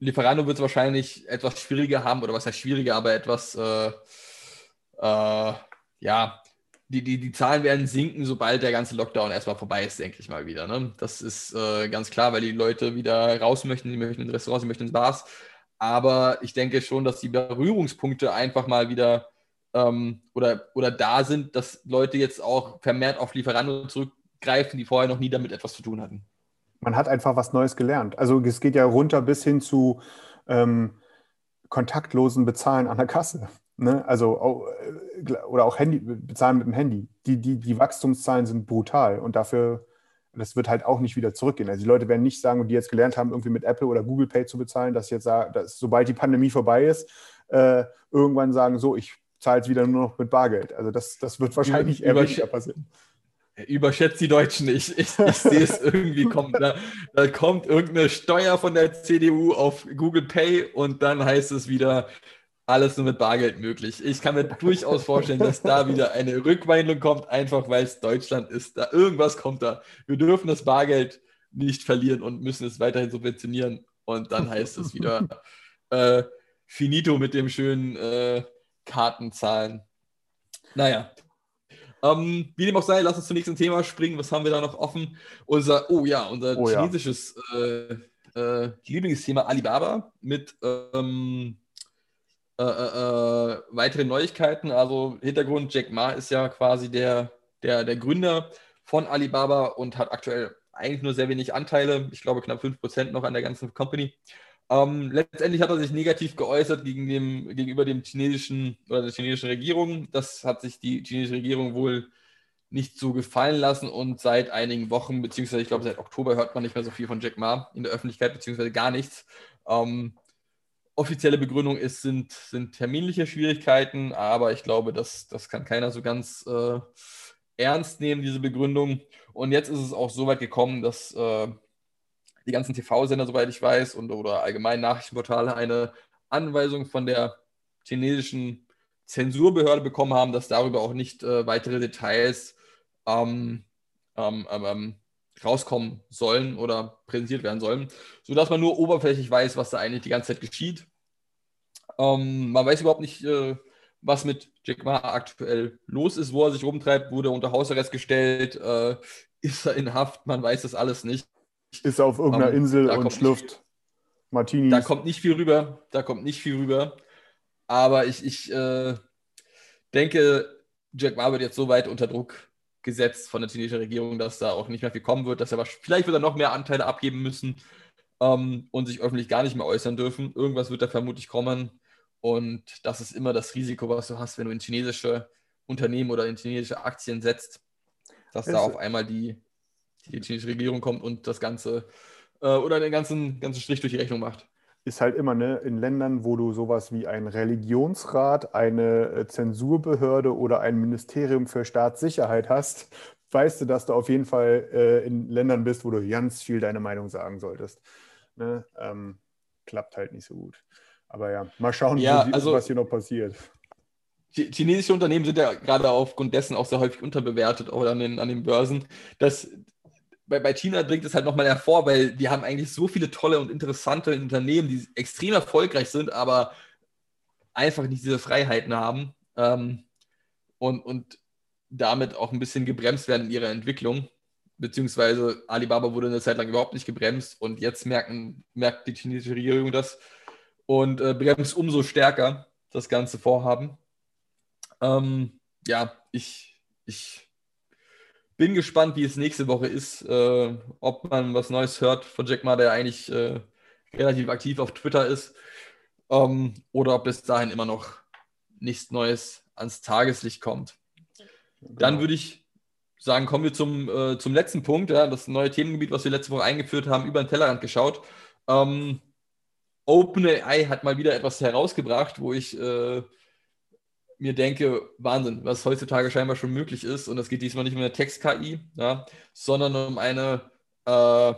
Lieferando wird es wahrscheinlich etwas schwieriger haben, oder was heißt schwieriger, aber etwas, äh, äh, ja, die, die, die Zahlen werden sinken, sobald der ganze Lockdown erstmal vorbei ist, denke ich mal wieder. Ne? Das ist äh, ganz klar, weil die Leute wieder raus möchten, die möchten in Restaurants, die möchten in Bars. Aber ich denke schon, dass die Berührungspunkte einfach mal wieder ähm, oder, oder da sind, dass Leute jetzt auch vermehrt auf Lieferando zurückgreifen, die vorher noch nie damit etwas zu tun hatten. Man hat einfach was Neues gelernt. Also es geht ja runter bis hin zu ähm, kontaktlosen Bezahlen an der Kasse. Ne? Also äh, oder auch Handy, bezahlen mit dem Handy. Die, die, die Wachstumszahlen sind brutal und dafür, das wird halt auch nicht wieder zurückgehen. Also die Leute werden nicht sagen, die jetzt gelernt haben, irgendwie mit Apple oder Google Pay zu bezahlen, dass jetzt dass sobald die Pandemie vorbei ist, äh, irgendwann sagen, so, ich zahle jetzt wieder nur noch mit Bargeld. Also das, das wird wahrscheinlich eher über- weniger passieren. Überschätzt die Deutschen nicht. Ich, ich sehe es irgendwie kommen. Da, da kommt irgendeine Steuer von der CDU auf Google Pay und dann heißt es wieder, alles nur mit Bargeld möglich. Ich kann mir durchaus vorstellen, dass da wieder eine Rückwandlung kommt, einfach weil es Deutschland ist. Da irgendwas kommt da. Wir dürfen das Bargeld nicht verlieren und müssen es weiterhin subventionieren. Und dann heißt es wieder äh, finito mit dem schönen äh, Kartenzahlen. Naja, ähm, wie dem auch sei, lass uns zum nächsten Thema springen. Was haben wir da noch offen? Unser, oh ja, unser Oh ja. chinesisches äh, äh, Lieblingsthema Alibaba mit ähm, äh, äh, äh, weitere Neuigkeiten. Also Hintergrund, Jack Ma ist ja quasi der, der, der Gründer von Alibaba und hat aktuell eigentlich nur sehr wenig Anteile. Ich glaube knapp 5% noch an der ganzen Company. Ähm, letztendlich hat er sich negativ geäußert gegen dem, gegenüber dem chinesischen oder der chinesischen Regierung. Das hat sich die chinesische Regierung wohl nicht so gefallen lassen und seit einigen Wochen, beziehungsweise ich glaube seit Oktober hört man nicht mehr so viel von Jack Ma in der Öffentlichkeit, beziehungsweise gar nichts. Ähm, offizielle Begründung ist, sind, sind terminliche Schwierigkeiten, aber ich glaube, das, das kann keiner so ganz äh, ernst nehmen, diese Begründung. Und jetzt ist es auch so weit gekommen, dass äh, die ganzen TV-Sender, soweit ich weiß, und oder allgemein Nachrichtenportale eine Anweisung von der chinesischen Zensurbehörde bekommen haben, dass darüber auch nicht äh, weitere Details ähm, ähm, ähm, rauskommen sollen oder präsentiert werden sollen, sodass man nur oberflächlich weiß, was da eigentlich die ganze Zeit geschieht. Ähm, man weiß überhaupt nicht, äh, was mit Jack Ma aktuell los ist, wo er sich rumtreibt, wurde unter Hausarrest gestellt, äh, ist er in Haft, man weiß das alles nicht. Ist auf irgendeiner Ähm, Insel da und schlürft Martinis. Da kommt nicht viel rüber, da kommt nicht viel rüber. Aber ich, ich äh, denke, Jack Ma wird jetzt so weit unter Druck gesetzt von der chinesischen Regierung, dass da auch nicht mehr viel kommen wird, dass er vielleicht wird er noch mehr Anteile abgeben müssen ähm, und sich öffentlich gar nicht mehr äußern dürfen. Irgendwas wird da vermutlich kommen. Und das ist immer das Risiko, was du hast, wenn du in chinesische Unternehmen oder in chinesische Aktien setzt, dass da Es- auf einmal die, die chinesische Regierung kommt und das Ganze äh, oder den ganzen, ganzen Strich durch die Rechnung macht. ist halt immer ne, in Ländern, wo du sowas wie einen Religionsrat, eine äh, Zensurbehörde oder ein Ministerium für Staatssicherheit hast, weißt du, dass du auf jeden Fall äh, in Ländern bist, wo du ganz viel deine Meinung sagen solltest. Ne? Ähm, klappt halt nicht so gut. Aber ja, mal schauen, Ja, die, also- was hier noch passiert. Chi- Chinesische Unternehmen sind ja gerade aufgrund dessen auch sehr häufig unterbewertet oder an den, an den Börsen. Das, bei, bei China bringt es halt nochmal hervor, weil die haben eigentlich so viele tolle und interessante Unternehmen, die extrem erfolgreich sind, aber einfach nicht diese Freiheiten haben ähm, und, und damit auch ein bisschen gebremst werden in ihrer Entwicklung. Beziehungsweise Alibaba wurde eine Zeit lang überhaupt nicht gebremst und jetzt merken, merkt die chinesische Regierung das und äh, bremst umso stärker das ganze Vorhaben. Ähm, ja, ich, ich bin gespannt, wie es nächste Woche ist, äh, ob man was Neues hört von Jack Ma, der eigentlich äh, relativ aktiv auf Twitter ist, ähm, oder ob bis dahin immer noch nichts Neues ans Tageslicht kommt. Genau. Dann würde ich sagen, kommen wir zum, äh, zum letzten Punkt, ja, das neue Themengebiet, was wir letzte Woche eingeführt haben, über den Tellerrand geschaut. Ähm, OpenAI hat mal wieder etwas herausgebracht, wo ich äh, mir denke, Wahnsinn, was heutzutage scheinbar schon möglich ist. Und es geht diesmal nicht um eine Text-KI, ja, sondern um eine äh,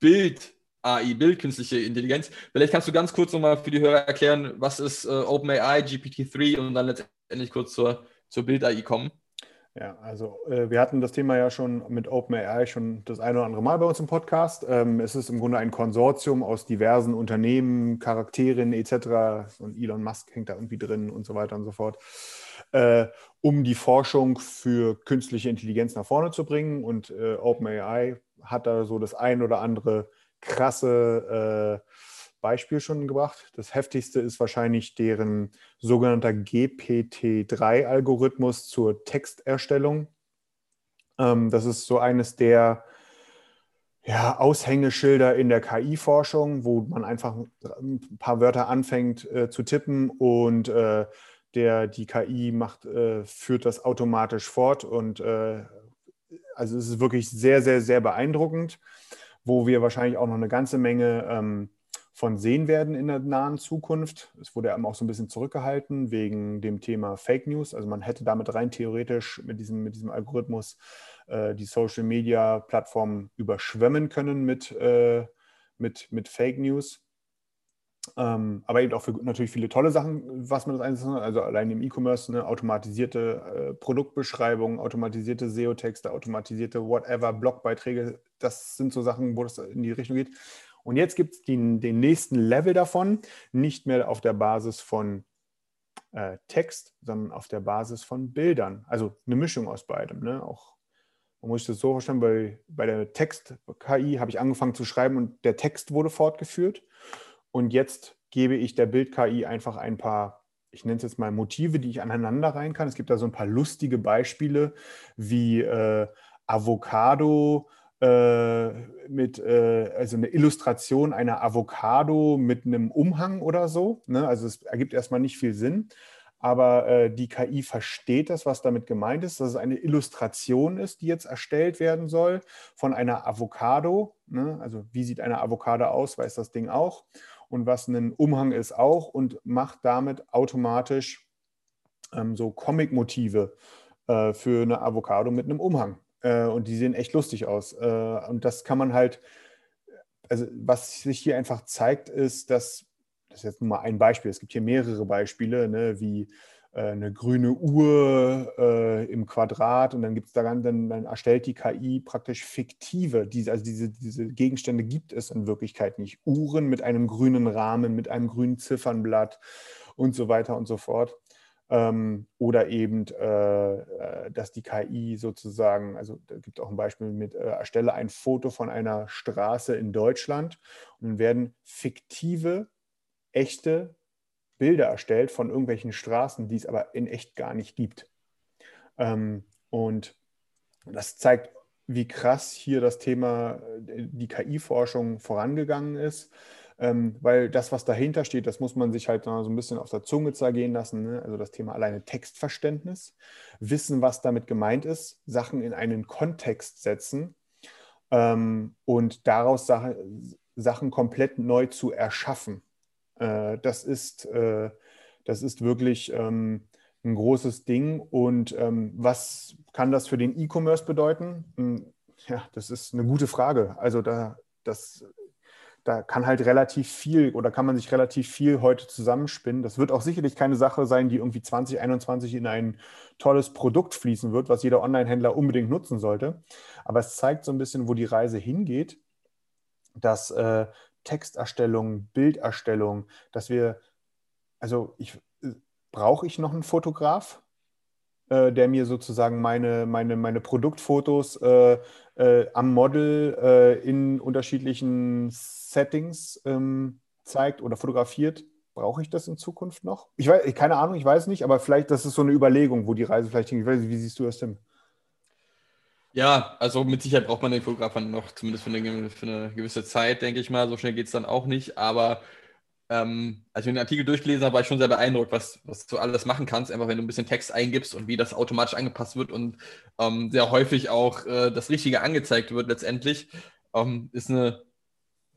Bild-AI, Bildkünstliche Intelligenz. Vielleicht kannst du ganz kurz nochmal für die Hörer erklären, was ist äh, OpenAI, GPT-3 und dann letztendlich kurz zur, zur Bild-AI kommen. Ja, also äh, wir hatten das Thema ja schon mit OpenAI schon das eine oder andere Mal bei uns im Podcast. Ähm, es ist im Grunde ein Konsortium aus diversen Unternehmen, Charakteren etc. Und Elon Musk hängt da irgendwie drin und so weiter und so fort, äh, um die Forschung für künstliche Intelligenz nach vorne zu bringen. Und äh, OpenAI hat da so das ein oder andere krasse äh, Beispiel schon gebracht. Das heftigste ist wahrscheinlich deren sogenannter GPT-3-Algorithmus zur Texterstellung. Ähm, das ist so eines der ja, Aushängeschilder in der KI-Forschung, wo man einfach ein paar Wörter anfängt äh, zu tippen und äh, der, die KI macht, äh, führt das automatisch fort. Und äh, also es ist wirklich sehr, sehr, sehr beeindruckend, wo wir wahrscheinlich auch noch eine ganze Menge ähm, von sehen werden in der nahen Zukunft. Es wurde ja auch so ein bisschen zurückgehalten wegen dem Thema Fake News. Also man hätte damit rein theoretisch mit diesem, mit diesem Algorithmus äh, die Social-Media-Plattformen überschwemmen können mit, äh, mit, mit Fake News. Ähm, aber eben auch für natürlich viele tolle Sachen, was man das einsetzt. Also allein im E-Commerce, ne, automatisierte äh, Produktbeschreibungen, automatisierte SEO-Texte, automatisierte whatever, Blogbeiträge. Das sind so Sachen, wo das in die Richtung geht. Und jetzt gibt es den, nächsten Level davon, nicht mehr auf der Basis von äh, Text, sondern auf der Basis von Bildern. Also eine Mischung aus beidem. Ne? Auch man muss das so verstehen, bei, bei der Text-KI habe ich angefangen zu schreiben und der Text wurde fortgeführt. Und jetzt gebe ich der Bild-KI einfach ein paar, ich nenne es jetzt mal Motive, die ich aneinander rein kann. Es gibt da so ein paar lustige Beispiele wie äh, Avocado, äh, mit, äh, also eine Illustration einer Avocado mit einem Umhang oder so. Ne? Also es ergibt erstmal nicht viel Sinn. Aber äh, die KI versteht das, was damit gemeint ist, dass es eine Illustration ist, die jetzt erstellt werden soll von einer Avocado. Ne? Also wie sieht eine Avocado aus, weiß das Ding auch. Und was ein Umhang ist auch und macht damit automatisch ähm, so Comic-Motive äh, für eine Avocado mit einem Umhang. Äh, und die sehen echt lustig aus. Äh, und das kann man halt, also was sich hier einfach zeigt, ist, dass, das ist jetzt nur mal ein Beispiel, es gibt hier mehrere Beispiele, ne, wie äh, eine grüne Uhr äh, im Quadrat und dann gibt es da dann, dann erstellt die KI praktisch fiktive, diese, also diese, diese Gegenstände gibt es in Wirklichkeit nicht. Uhren mit einem grünen Rahmen, mit einem grünen Ziffernblatt und so weiter und so fort. Ähm, oder eben, äh, äh, dass die KI sozusagen, also da gibt auch ein Beispiel mit, äh, erstelle ein Foto von einer Straße in Deutschland und werden fiktive, echte Bilder erstellt von irgendwelchen Straßen, die es aber in echt gar nicht gibt. Ähm, und das zeigt, wie krass hier das Thema, äh, die KI-Forschung vorangegangen ist ähm, weil das, was dahinter steht, das muss man sich halt so ein bisschen auf der Zunge zergehen lassen. Ne? Also das Thema alleine Textverständnis, wissen, was damit gemeint ist, Sachen in einen Kontext setzen ähm, und daraus Sache, Sachen komplett neu zu erschaffen. Äh, das, ist, äh, das ist wirklich ähm, ein großes Ding. Und ähm, was kann das für den E-Commerce bedeuten? Hm, ja, das ist eine gute Frage. Also da, das da kann halt relativ viel oder kann man sich relativ viel heute zusammenspinnen. Das wird auch sicherlich keine Sache sein, die irgendwie 2021 in ein tolles Produkt fließen wird, was jeder Online-Händler unbedingt nutzen sollte. Aber es zeigt so ein bisschen, wo die Reise hingeht, dass äh, Texterstellung, Bilderstellung, dass wir also ich brauche ich noch einen Fotograf, äh, der mir sozusagen meine, meine, meine Produktfotos äh, äh, am Model äh, in unterschiedlichen Settings ähm, zeigt oder fotografiert. Brauche ich das in Zukunft noch? Ich weiß, keine Ahnung, ich weiß nicht, aber vielleicht, das ist so eine Überlegung, wo die Reise vielleicht hingeht. Wie siehst du das, Tim? Ja, also mit Sicherheit braucht man den Fotografen noch, zumindest für eine, für eine gewisse Zeit, denke ich mal. So schnell geht es dann auch nicht. Aber ähm, als ich den Artikel durchgelesen habe, war ich schon sehr beeindruckt, was, was du alles machen kannst, einfach wenn du ein bisschen Text eingibst und wie das automatisch angepasst wird und ähm, sehr häufig auch äh, das Richtige angezeigt wird letztendlich. Ähm, ist eine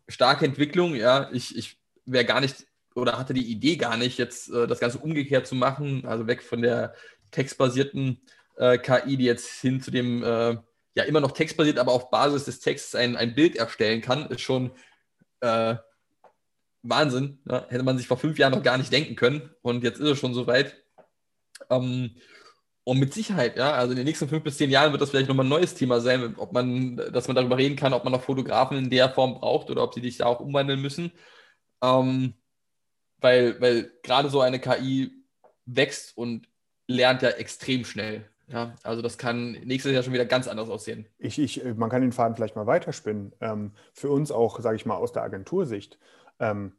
starke Entwicklung, ja. Ich, ich wäre gar nicht oder hatte die Idee gar nicht, jetzt äh, das Ganze umgekehrt zu machen, also weg von der textbasierten äh, KI, die jetzt hin zu dem äh, ja immer noch textbasiert, aber auf Basis des Texts ein, ein Bild erstellen kann, ist schon äh, Wahnsinn. Ja? Hätte man sich vor fünf Jahren noch gar nicht denken können. Und jetzt ist es schon soweit. Ähm, und mit Sicherheit, ja, also in den nächsten fünf bis zehn Jahren wird das vielleicht nochmal ein neues Thema sein, ob man, dass man darüber reden kann, ob man noch Fotografen in der Form braucht oder ob sie sich da auch umwandeln müssen. Ähm, weil, weil gerade so eine KI wächst und lernt ja extrem schnell. Ja, also das kann nächstes Jahr schon wieder ganz anders aussehen. Ich, ich, man kann den Faden vielleicht mal weiterspinnen. Ähm, für uns auch, sage ich mal, aus der Agentursicht. Ähm,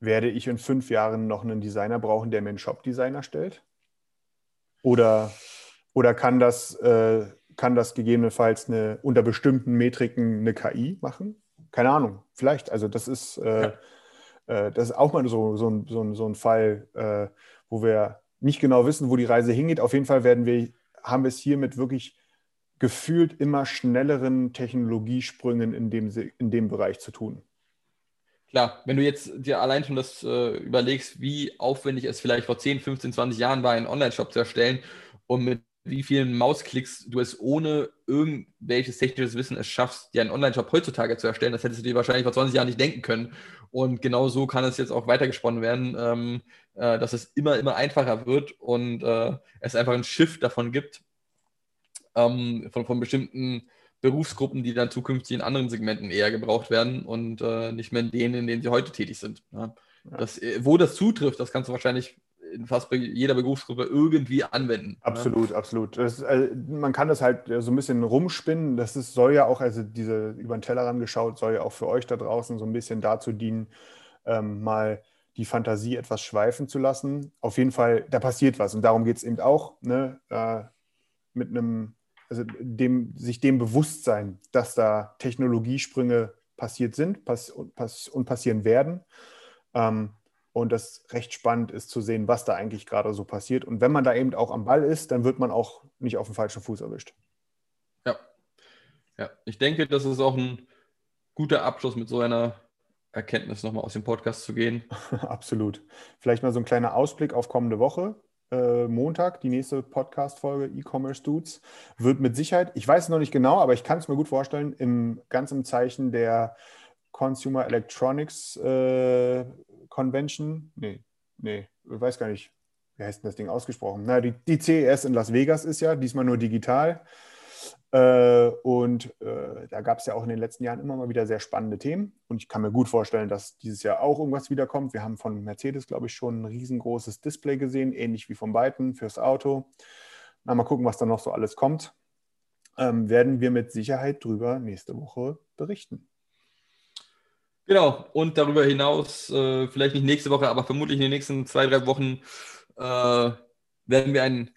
werde ich in fünf Jahren noch einen Designer brauchen, der mir einen Shop-Designer stellt? Oder, oder kann, das, äh, kann das gegebenenfalls eine, unter bestimmten Metriken eine KI machen? Keine Ahnung, vielleicht. Also das ist, äh, ja. äh, das ist auch mal so, so, ein, so, ein, so ein Fall, äh, wo wir nicht genau wissen, wo die Reise hingeht. Auf jeden Fall werden wir, haben wir es hier mit wirklich gefühlt immer schnelleren Technologiesprüngen in dem, in dem Bereich zu tun. Klar, wenn du jetzt dir allein schon das äh, überlegst, wie aufwendig es vielleicht vor 10, 15, 20 Jahren war, einen Online-Shop zu erstellen und mit wie vielen Mausklicks du es ohne irgendwelches technisches Wissen es schaffst, dir einen Online-Shop heutzutage zu erstellen, das hättest du dir wahrscheinlich vor 20 Jahren nicht denken können. Und genau so kann es jetzt auch weitergesponnen werden, ähm, äh, dass es immer, immer einfacher wird und äh, es einfach ein Shift davon gibt, ähm, von, von bestimmten Berufsgruppen, die dann zukünftig in anderen Segmenten eher gebraucht werden und äh, nicht mehr in denen, in denen sie heute tätig sind. Ja. Das, äh, wo das zutrifft, das kannst du wahrscheinlich in fast jeder Berufsgruppe irgendwie anwenden. Absolut, ja. absolut. Das, also, man kann das halt so ein bisschen rumspinnen. Das ist, soll ja auch, also diese über den Tellerrand geschaut, soll ja auch für euch da draußen so ein bisschen dazu dienen, ähm, mal die Fantasie etwas schweifen zu lassen. Auf jeden Fall, da passiert was und darum geht es eben auch. Ne? Äh, mit einem also dem, sich dem bewusst sein, dass da Technologiesprünge passiert sind pass und, pass und, passieren werden. Ähm, und das recht spannend ist zu sehen, was da eigentlich gerade so passiert. Und wenn man da eben auch am Ball ist, dann wird man auch nicht auf dem falschen Fuß erwischt. Ja. Ja, ich denke, das ist auch ein guter Abschluss mit so einer Erkenntnis nochmal aus dem Podcast zu gehen. Absolut. Vielleicht mal so ein kleiner Ausblick auf kommende Woche Montag, die nächste Podcast-Folge E-Commerce Dudes, wird mit Sicherheit, ich weiß es noch nicht genau, aber ich kann es mir gut vorstellen, im, ganz im Zeichen der Consumer Electronics äh, Convention, nee, nee, ich weiß gar nicht, wie heißt denn das Ding ausgesprochen? Na, die, die CES in Las Vegas ist ja diesmal nur digital. Äh, und äh, da gab es ja auch in den letzten Jahren immer mal wieder sehr spannende Themen. Und ich kann mir gut vorstellen, dass dieses Jahr auch irgendwas wiederkommt. Wir haben von Mercedes, glaube ich, schon ein riesengroßes Display gesehen, ähnlich wie von beiden fürs Auto. Na, mal gucken, was da noch so alles kommt. Ähm, werden wir mit Sicherheit drüber nächste Woche berichten. Genau, und darüber hinaus, äh, vielleicht nicht nächste Woche, aber vermutlich in den nächsten zwei, drei Wochen äh, werden wir einen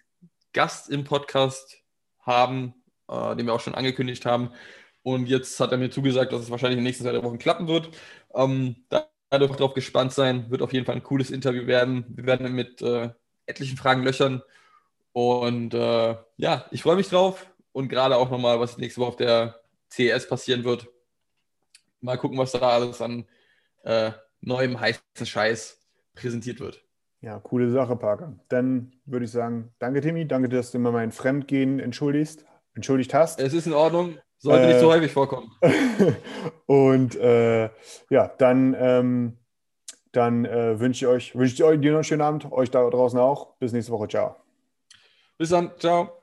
Gast im Podcast haben, äh, den wir auch schon angekündigt haben. Und jetzt hat er mir zugesagt, dass es wahrscheinlich in den nächsten zwei Wochen klappen wird. Ähm, da dürft ihr drauf gespannt sein. Wird auf jeden Fall ein cooles Interview werden. Wir werden mit äh, etlichen Fragen löchern. Und äh, ja, ich freue mich drauf. Und gerade auch nochmal, was nächste Woche auf der CES passieren wird. Mal gucken, was da alles an äh, neuem heißen Scheiß präsentiert wird. Ja, coole Sache, Parker. Dann würde ich sagen, danke, Timmy. Danke, dass du mir mein Fremdgehen entschuldigst entschuldigt hast. Es ist in Ordnung, sollte äh, nicht so äh, häufig vorkommen. und äh, ja, dann, ähm, dann äh, wünsche ich euch, wünsche ich euch dir noch einen schönen Abend, euch da draußen auch. Bis nächste Woche. Ciao. Bis dann. Ciao.